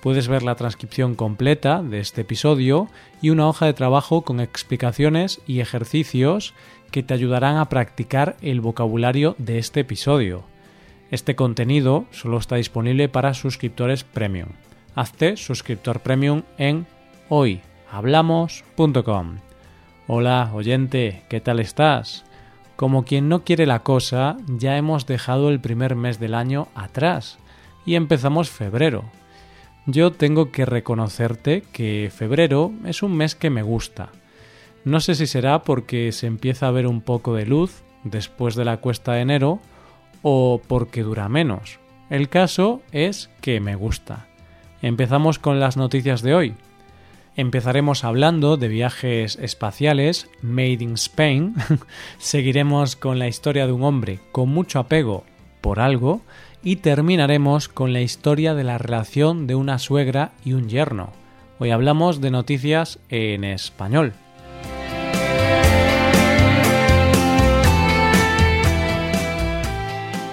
Puedes ver la transcripción completa de este episodio y una hoja de trabajo con explicaciones y ejercicios que te ayudarán a practicar el vocabulario de este episodio. Este contenido solo está disponible para suscriptores premium. Hazte suscriptor premium en hoyhablamos.com. Hola, oyente, ¿qué tal estás? Como quien no quiere la cosa, ya hemos dejado el primer mes del año atrás y empezamos febrero yo tengo que reconocerte que febrero es un mes que me gusta. No sé si será porque se empieza a ver un poco de luz después de la cuesta de enero o porque dura menos. El caso es que me gusta. Empezamos con las noticias de hoy. Empezaremos hablando de viajes espaciales, Made in Spain. Seguiremos con la historia de un hombre con mucho apego por algo y terminaremos con la historia de la relación de una suegra y un yerno. Hoy hablamos de noticias en español.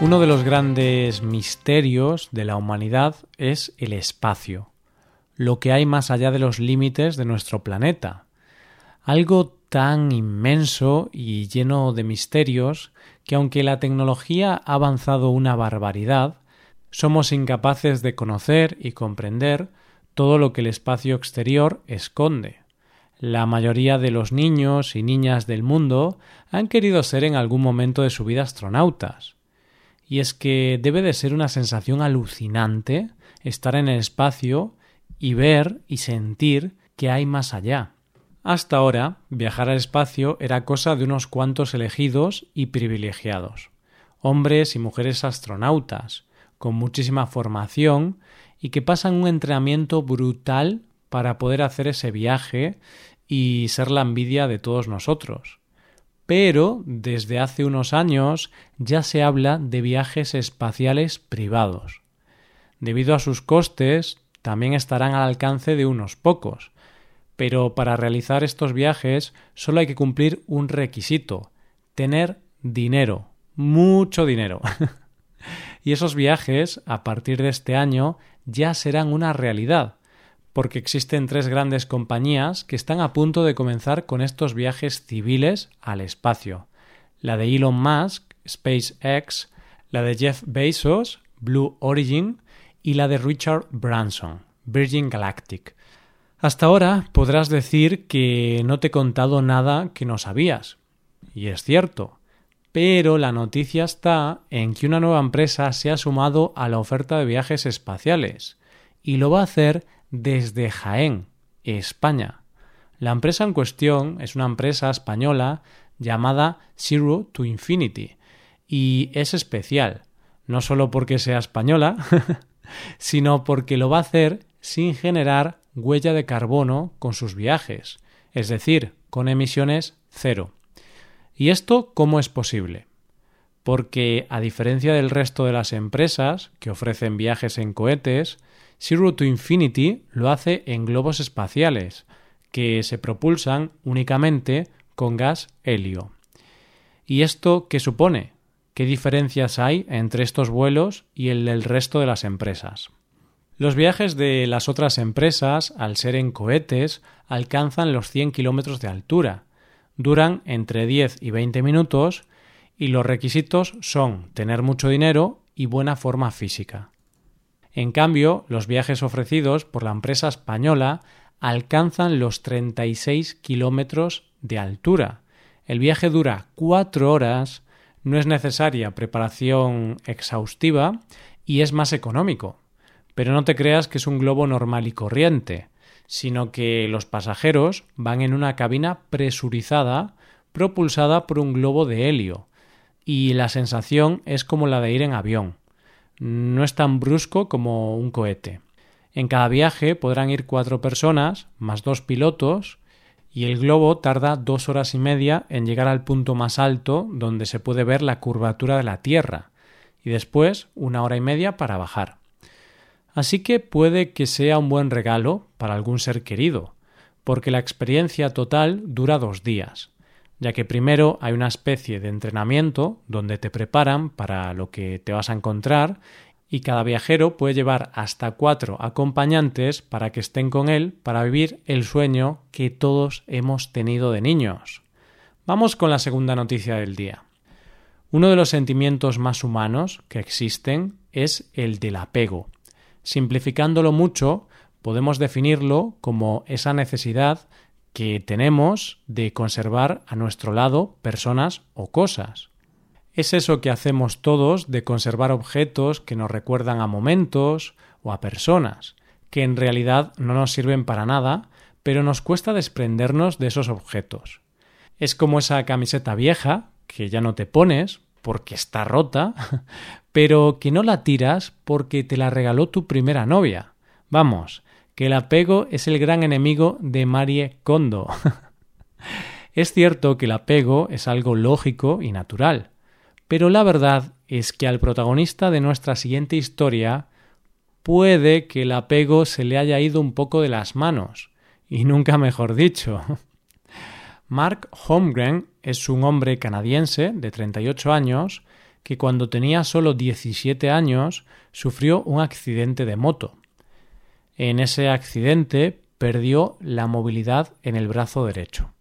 Uno de los grandes misterios de la humanidad es el espacio, lo que hay más allá de los límites de nuestro planeta. Algo tan inmenso y lleno de misterios que aunque la tecnología ha avanzado una barbaridad, somos incapaces de conocer y comprender todo lo que el espacio exterior esconde. La mayoría de los niños y niñas del mundo han querido ser en algún momento de su vida astronautas. Y es que debe de ser una sensación alucinante estar en el espacio y ver y sentir que hay más allá. Hasta ahora, viajar al espacio era cosa de unos cuantos elegidos y privilegiados, hombres y mujeres astronautas, con muchísima formación y que pasan un entrenamiento brutal para poder hacer ese viaje y ser la envidia de todos nosotros. Pero desde hace unos años ya se habla de viajes espaciales privados. Debido a sus costes, también estarán al alcance de unos pocos, pero para realizar estos viajes solo hay que cumplir un requisito, tener dinero, mucho dinero. y esos viajes, a partir de este año, ya serán una realidad, porque existen tres grandes compañías que están a punto de comenzar con estos viajes civiles al espacio. La de Elon Musk, SpaceX, la de Jeff Bezos, Blue Origin, y la de Richard Branson, Virgin Galactic. Hasta ahora podrás decir que no te he contado nada que no sabías. Y es cierto. Pero la noticia está en que una nueva empresa se ha sumado a la oferta de viajes espaciales y lo va a hacer desde Jaén, España. La empresa en cuestión es una empresa española llamada Zero to Infinity y es especial, no solo porque sea española, sino porque lo va a hacer sin generar huella de carbono con sus viajes, es decir, con emisiones cero. ¿Y esto cómo es posible? Porque, a diferencia del resto de las empresas que ofrecen viajes en cohetes, Zero to Infinity lo hace en globos espaciales, que se propulsan únicamente con gas helio. ¿Y esto qué supone? ¿Qué diferencias hay entre estos vuelos y el del resto de las empresas? Los viajes de las otras empresas, al ser en cohetes, alcanzan los 100 kilómetros de altura, duran entre 10 y 20 minutos y los requisitos son tener mucho dinero y buena forma física. En cambio, los viajes ofrecidos por la empresa española alcanzan los 36 kilómetros de altura. El viaje dura cuatro horas, no es necesaria preparación exhaustiva y es más económico. Pero no te creas que es un globo normal y corriente, sino que los pasajeros van en una cabina presurizada propulsada por un globo de helio, y la sensación es como la de ir en avión. No es tan brusco como un cohete. En cada viaje podrán ir cuatro personas, más dos pilotos, y el globo tarda dos horas y media en llegar al punto más alto donde se puede ver la curvatura de la Tierra, y después una hora y media para bajar. Así que puede que sea un buen regalo para algún ser querido, porque la experiencia total dura dos días, ya que primero hay una especie de entrenamiento donde te preparan para lo que te vas a encontrar y cada viajero puede llevar hasta cuatro acompañantes para que estén con él para vivir el sueño que todos hemos tenido de niños. Vamos con la segunda noticia del día. Uno de los sentimientos más humanos que existen es el del apego. Simplificándolo mucho, podemos definirlo como esa necesidad que tenemos de conservar a nuestro lado personas o cosas. Es eso que hacemos todos de conservar objetos que nos recuerdan a momentos o a personas, que en realidad no nos sirven para nada, pero nos cuesta desprendernos de esos objetos. Es como esa camiseta vieja que ya no te pones porque está rota, pero que no la tiras porque te la regaló tu primera novia. Vamos, que el apego es el gran enemigo de Marie Kondo. es cierto que el apego es algo lógico y natural, pero la verdad es que al protagonista de nuestra siguiente historia puede que el apego se le haya ido un poco de las manos, y nunca mejor dicho. Mark Holmgren es un hombre canadiense de 38 años que cuando tenía solo 17 años sufrió un accidente de moto. En ese accidente perdió la movilidad en el brazo derecho.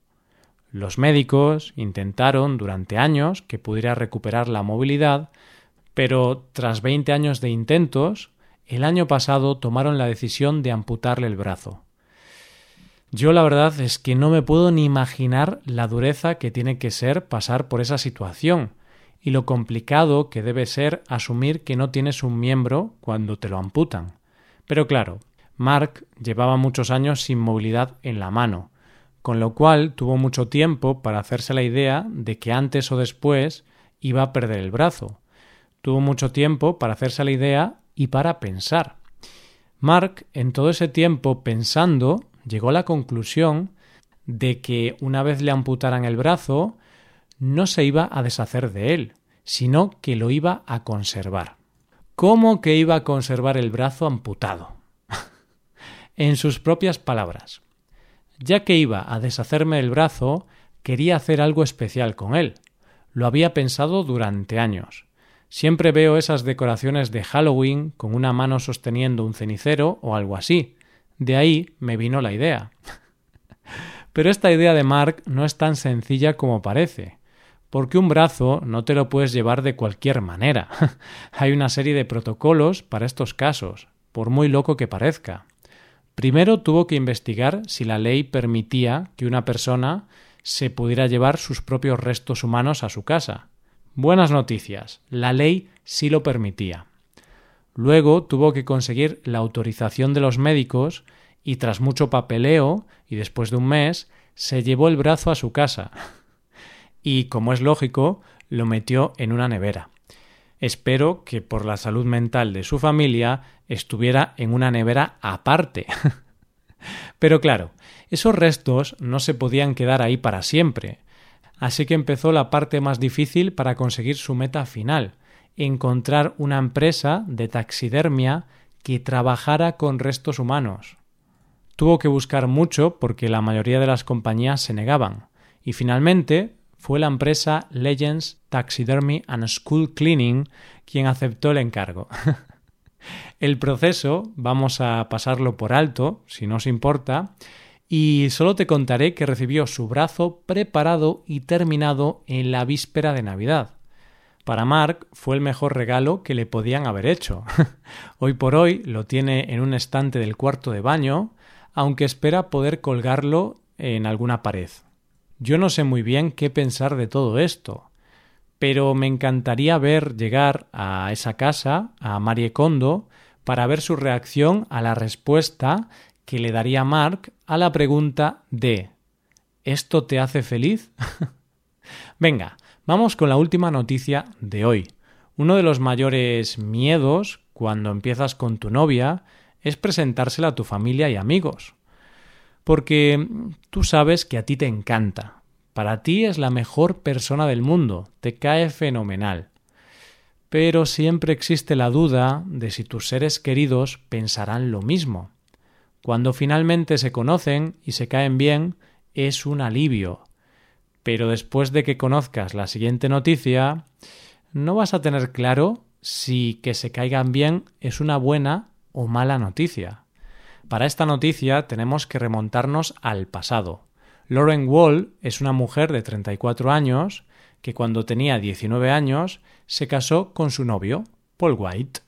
Los médicos intentaron durante años que pudiera recuperar la movilidad, pero tras 20 años de intentos, el año pasado tomaron la decisión de amputarle el brazo. Yo la verdad es que no me puedo ni imaginar la dureza que tiene que ser pasar por esa situación y lo complicado que debe ser asumir que no tienes un miembro cuando te lo amputan. Pero claro, Mark llevaba muchos años sin movilidad en la mano, con lo cual tuvo mucho tiempo para hacerse la idea de que antes o después iba a perder el brazo. Tuvo mucho tiempo para hacerse la idea y para pensar. Mark, en todo ese tiempo pensando, llegó a la conclusión de que una vez le amputaran el brazo, no se iba a deshacer de él, sino que lo iba a conservar. ¿Cómo que iba a conservar el brazo amputado? en sus propias palabras. Ya que iba a deshacerme el brazo, quería hacer algo especial con él. Lo había pensado durante años. Siempre veo esas decoraciones de Halloween con una mano sosteniendo un cenicero o algo así. De ahí me vino la idea. Pero esta idea de Mark no es tan sencilla como parece, porque un brazo no te lo puedes llevar de cualquier manera. Hay una serie de protocolos para estos casos, por muy loco que parezca. Primero tuvo que investigar si la ley permitía que una persona se pudiera llevar sus propios restos humanos a su casa. Buenas noticias, la ley sí lo permitía. Luego tuvo que conseguir la autorización de los médicos y tras mucho papeleo y después de un mes se llevó el brazo a su casa. Y, como es lógico, lo metió en una nevera. Espero que por la salud mental de su familia estuviera en una nevera aparte. Pero claro, esos restos no se podían quedar ahí para siempre. Así que empezó la parte más difícil para conseguir su meta final, encontrar una empresa de taxidermia que trabajara con restos humanos. Tuvo que buscar mucho porque la mayoría de las compañías se negaban, y finalmente fue la empresa Legends Taxidermy and School Cleaning quien aceptó el encargo. el proceso vamos a pasarlo por alto, si no os importa, y solo te contaré que recibió su brazo preparado y terminado en la víspera de Navidad. Para Mark fue el mejor regalo que le podían haber hecho. hoy por hoy lo tiene en un estante del cuarto de baño, aunque espera poder colgarlo en alguna pared. Yo no sé muy bien qué pensar de todo esto, pero me encantaría ver llegar a esa casa a Marie Kondo para ver su reacción a la respuesta que le daría Mark a la pregunta de ¿Esto te hace feliz? Venga, vamos con la última noticia de hoy. Uno de los mayores miedos cuando empiezas con tu novia es presentársela a tu familia y amigos. Porque tú sabes que a ti te encanta. Para ti es la mejor persona del mundo, te cae fenomenal. Pero siempre existe la duda de si tus seres queridos pensarán lo mismo. Cuando finalmente se conocen y se caen bien, es un alivio. Pero después de que conozcas la siguiente noticia, no vas a tener claro si que se caigan bien es una buena o mala noticia. Para esta noticia tenemos que remontarnos al pasado. Lauren Wall es una mujer de 34 años que cuando tenía 19 años se casó con su novio, Paul White.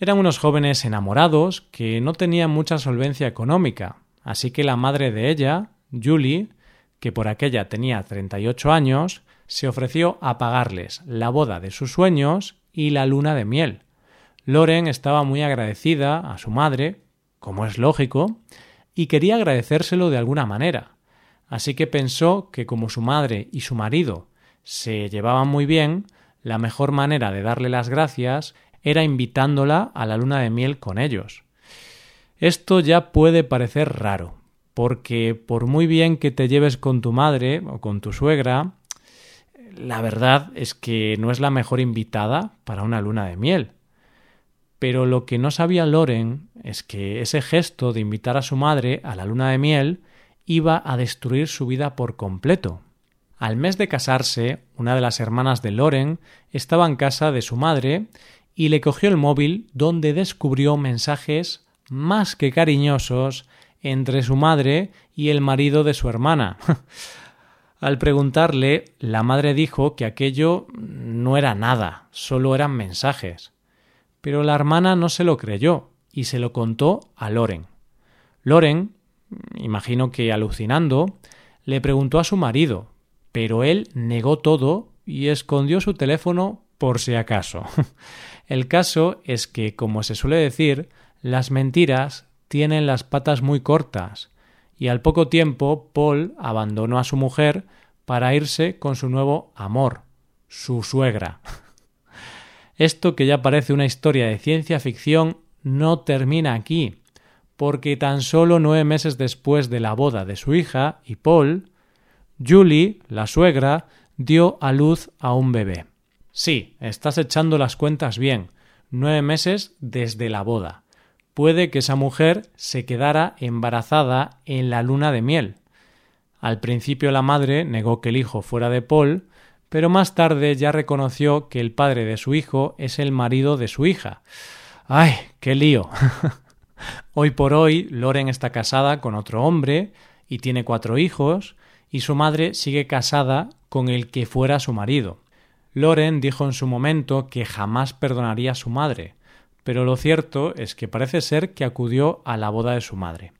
Eran unos jóvenes enamorados que no tenían mucha solvencia económica, así que la madre de ella, Julie, que por aquella tenía 38 años, se ofreció a pagarles la boda de sus sueños y la luna de miel. Loren estaba muy agradecida a su madre, como es lógico, y quería agradecérselo de alguna manera. Así que pensó que como su madre y su marido se llevaban muy bien, la mejor manera de darle las gracias era invitándola a la luna de miel con ellos. Esto ya puede parecer raro, porque por muy bien que te lleves con tu madre o con tu suegra, la verdad es que no es la mejor invitada para una luna de miel. Pero lo que no sabía Loren es que ese gesto de invitar a su madre a la luna de miel iba a destruir su vida por completo. Al mes de casarse, una de las hermanas de Loren estaba en casa de su madre y le cogió el móvil donde descubrió mensajes más que cariñosos entre su madre y el marido de su hermana. Al preguntarle, la madre dijo que aquello no era nada, solo eran mensajes. Pero la hermana no se lo creyó y se lo contó a Loren. Loren, imagino que alucinando, le preguntó a su marido, pero él negó todo y escondió su teléfono por si acaso. El caso es que, como se suele decir, las mentiras tienen las patas muy cortas, y al poco tiempo Paul abandonó a su mujer para irse con su nuevo amor, su suegra. Esto que ya parece una historia de ciencia ficción no termina aquí, porque tan solo nueve meses después de la boda de su hija y Paul, Julie, la suegra, dio a luz a un bebé. Sí, estás echando las cuentas bien. Nueve meses desde la boda puede que esa mujer se quedara embarazada en la luna de miel. Al principio la madre negó que el hijo fuera de Paul, pero más tarde ya reconoció que el padre de su hijo es el marido de su hija. ¡Ay, qué lío! hoy por hoy Loren está casada con otro hombre y tiene cuatro hijos, y su madre sigue casada con el que fuera su marido. Loren dijo en su momento que jamás perdonaría a su madre, pero lo cierto es que parece ser que acudió a la boda de su madre.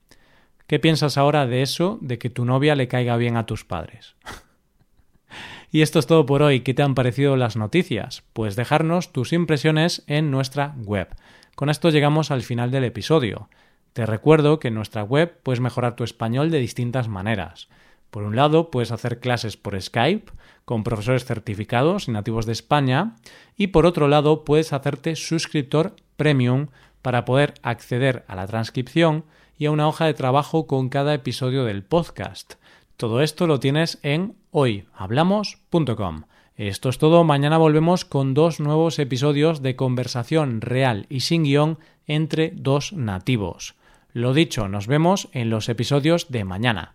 ¿Qué piensas ahora de eso, de que tu novia le caiga bien a tus padres? y esto es todo por hoy. ¿Qué te han parecido las noticias? Pues dejarnos tus impresiones en nuestra web. Con esto llegamos al final del episodio. Te recuerdo que en nuestra web puedes mejorar tu español de distintas maneras. Por un lado, puedes hacer clases por Skype con profesores certificados y nativos de España y por otro lado, puedes hacerte suscriptor Premium para poder acceder a la transcripción y a una hoja de trabajo con cada episodio del podcast. Todo esto lo tienes en hoyhablamos.com. Esto es todo, mañana volvemos con dos nuevos episodios de conversación real y sin guion entre dos nativos. Lo dicho, nos vemos en los episodios de mañana.